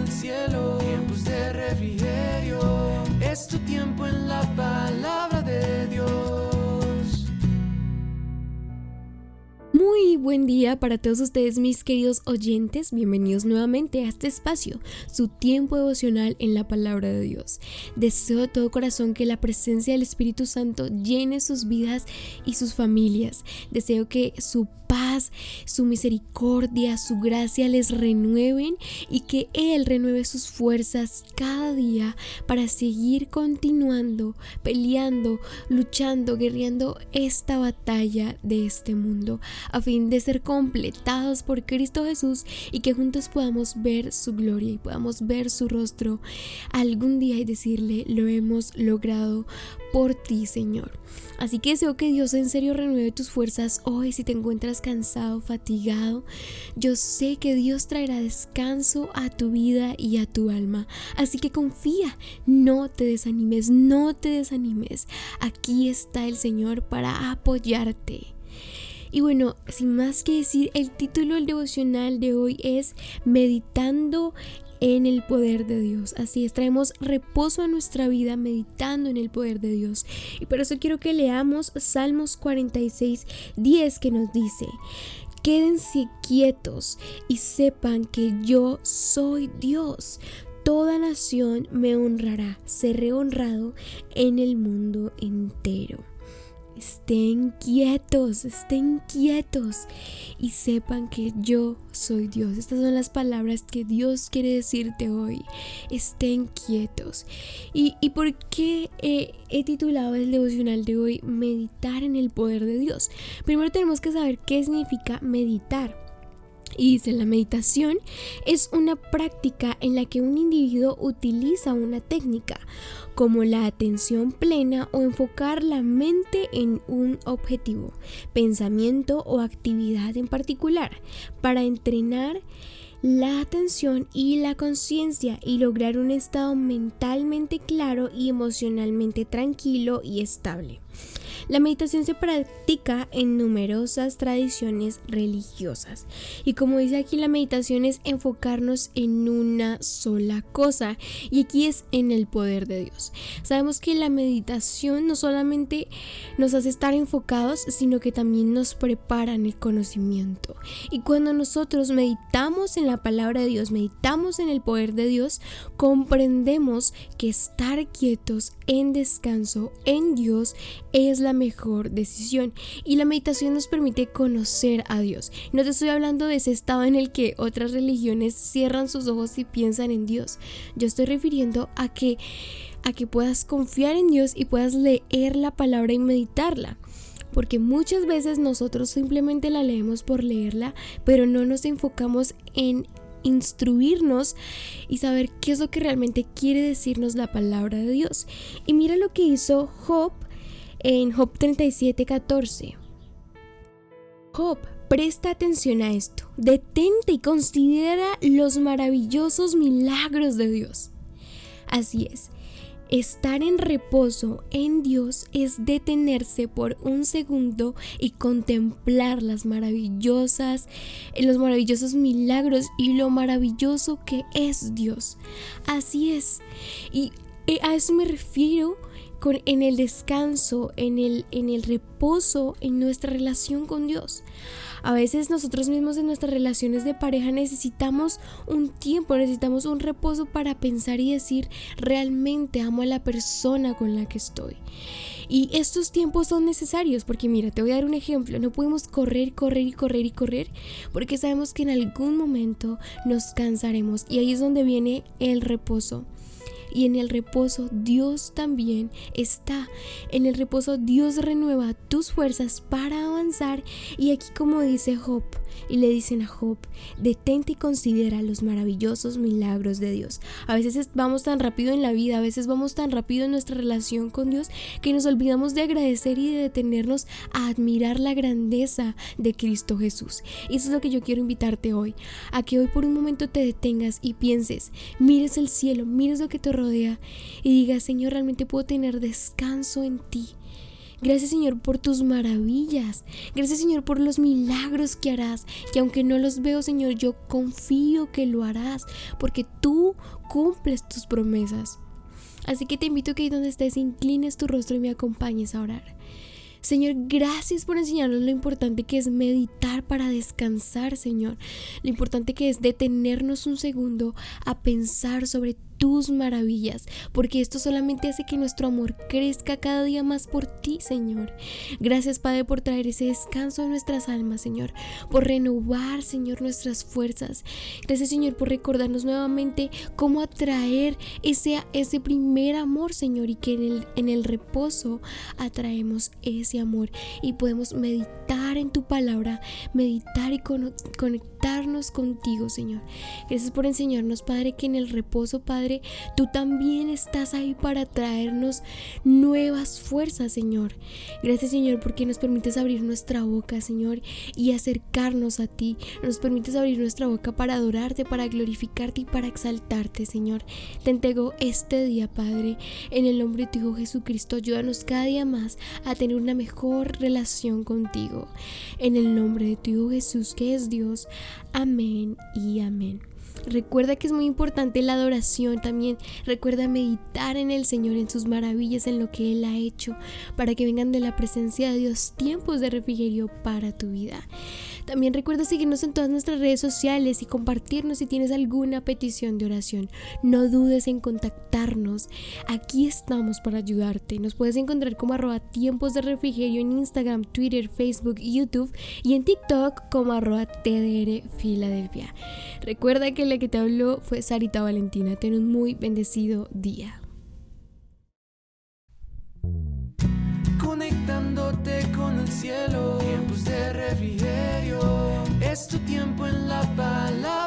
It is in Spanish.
el cielo, de refrigerio. Es tu tiempo en la palabra de Dios. Muy buen día para todos ustedes mis queridos oyentes, bienvenidos nuevamente a este espacio, su tiempo devocional en la palabra de Dios. Deseo de todo corazón que la presencia del Espíritu Santo llene sus vidas y sus familias. Deseo que su paz, su misericordia, su gracia les renueven y que Él renueve sus fuerzas cada día para seguir continuando, peleando, luchando, guerreando esta batalla de este mundo, a fin de ser completados por Cristo Jesús y que juntos podamos ver su gloria y podamos ver su rostro algún día y decirle, lo hemos logrado por ti, Señor. Así que deseo que Dios en serio renueve tus fuerzas hoy si te encuentras cansado, fatigado. Yo sé que Dios traerá descanso a tu vida y a tu alma. Así que confía, no te desanimes, no te desanimes. Aquí está el Señor para apoyarte. Y bueno, sin más que decir, el título del devocional de hoy es Meditando en el poder de Dios. Así es, traemos reposo a nuestra vida meditando en el poder de Dios. Y por eso quiero que leamos Salmos 46, 10 que nos dice, quédense quietos y sepan que yo soy Dios. Toda nación me honrará, seré honrado en el mundo entero. Estén quietos, estén quietos y sepan que yo soy Dios. Estas son las palabras que Dios quiere decirte hoy. Estén quietos. ¿Y, por qué he titulado el devocional de hoy Meditar en el poder de Dios? Primero tenemos que saber qué significa meditar. Y dice, la meditación es una práctica en la que un individuo utiliza una técnica, como la atención plena o enfocar la mente en un objetivo, pensamiento o actividad en particular, para entrenar la atención y la conciencia y lograr un estado mentalmente claro y emocionalmente tranquilo y estable. La meditación se practica en numerosas tradiciones religiosas y como dice aquí la meditación es enfocarnos en una sola cosa y aquí es en el poder de Dios. Sabemos que la meditación no solamente nos hace estar enfocados sino que también nos prepara en el conocimiento y cuando nosotros meditamos en la palabra de Dios, meditamos en el poder de Dios, comprendemos que estar quietos en descanso en Dios es la mejor decisión y la meditación nos permite conocer a Dios. No te estoy hablando de ese estado en el que otras religiones cierran sus ojos y piensan en Dios. Yo estoy refiriendo a que a que puedas confiar en Dios y puedas leer la palabra y meditarla porque muchas veces nosotros simplemente la leemos por leerla, pero no nos enfocamos en instruirnos y saber qué es lo que realmente quiere decirnos la palabra de Dios. Y mira lo que hizo Job en Job 37:14. Job, presta atención a esto, detente y considera los maravillosos milagros de Dios. Así es, estar en reposo en Dios es detenerse por un segundo y contemplar las maravillosas, los maravillosos milagros y lo maravilloso que es Dios. Así es. Y a eso me refiero en el descanso, en el, en el reposo, en nuestra relación con Dios. A veces nosotros mismos en nuestras relaciones de pareja necesitamos un tiempo, necesitamos un reposo para pensar y decir, realmente amo a la persona con la que estoy. Y estos tiempos son necesarios porque mira, te voy a dar un ejemplo, no podemos correr, correr y correr y correr porque sabemos que en algún momento nos cansaremos y ahí es donde viene el reposo y en el reposo Dios también está. En el reposo Dios renueva tus fuerzas para avanzar y aquí como dice Job, y le dicen a Job, detente y considera los maravillosos milagros de Dios. A veces vamos tan rápido en la vida, a veces vamos tan rápido en nuestra relación con Dios que nos olvidamos de agradecer y de detenernos a admirar la grandeza de Cristo Jesús. Y eso es lo que yo quiero invitarte hoy, a que hoy por un momento te detengas y pienses, mires el cielo, mires lo que te rodea y digas, Señor, realmente puedo tener descanso en ti Gracias Señor por tus maravillas. Gracias Señor por los milagros que harás. Que aunque no los veo Señor, yo confío que lo harás. Porque tú cumples tus promesas. Así que te invito a que ahí donde estés inclines tu rostro y me acompañes a orar. Señor, gracias por enseñarnos lo importante que es meditar para descansar, Señor. Lo importante que es detenernos un segundo a pensar sobre tus maravillas, porque esto solamente hace que nuestro amor crezca cada día más por ti, Señor. Gracias, Padre, por traer ese descanso a nuestras almas, Señor, por renovar, Señor, nuestras fuerzas. Gracias, Señor, por recordarnos nuevamente cómo atraer ese, ese primer amor, Señor, y que en el, en el reposo atraemos ese amor y podemos meditar en tu palabra, meditar y conectarnos contigo, Señor. Gracias por enseñarnos, Padre, que en el reposo, Padre, tú también estás ahí para traernos nuevas fuerzas, Señor. Gracias, Señor, porque nos permites abrir nuestra boca, Señor, y acercarnos a ti. Nos permites abrir nuestra boca para adorarte, para glorificarte y para exaltarte, Señor. Te entrego este día, Padre, en el nombre de tu Hijo Jesucristo. Ayúdanos cada día más a tener una mejor relación contigo. En el nombre de tu Hijo Jesús, que es Dios. Amén y amén. Recuerda que es muy importante la adoración también. Recuerda meditar en el Señor, en sus maravillas, en lo que Él ha hecho, para que vengan de la presencia de Dios tiempos de refrigerio para tu vida. También recuerda seguirnos en todas nuestras redes sociales y compartirnos si tienes alguna petición de oración. No dudes en contactarnos. Aquí estamos para ayudarte. Nos puedes encontrar como arroba tiempos de refrigerio en Instagram, Twitter, Facebook, YouTube y en TikTok como arroba TDR Filadelfia. Recuerda que la que te habló fue Sarita Valentina. Ten un muy bendecido día. Tiempo en la palabra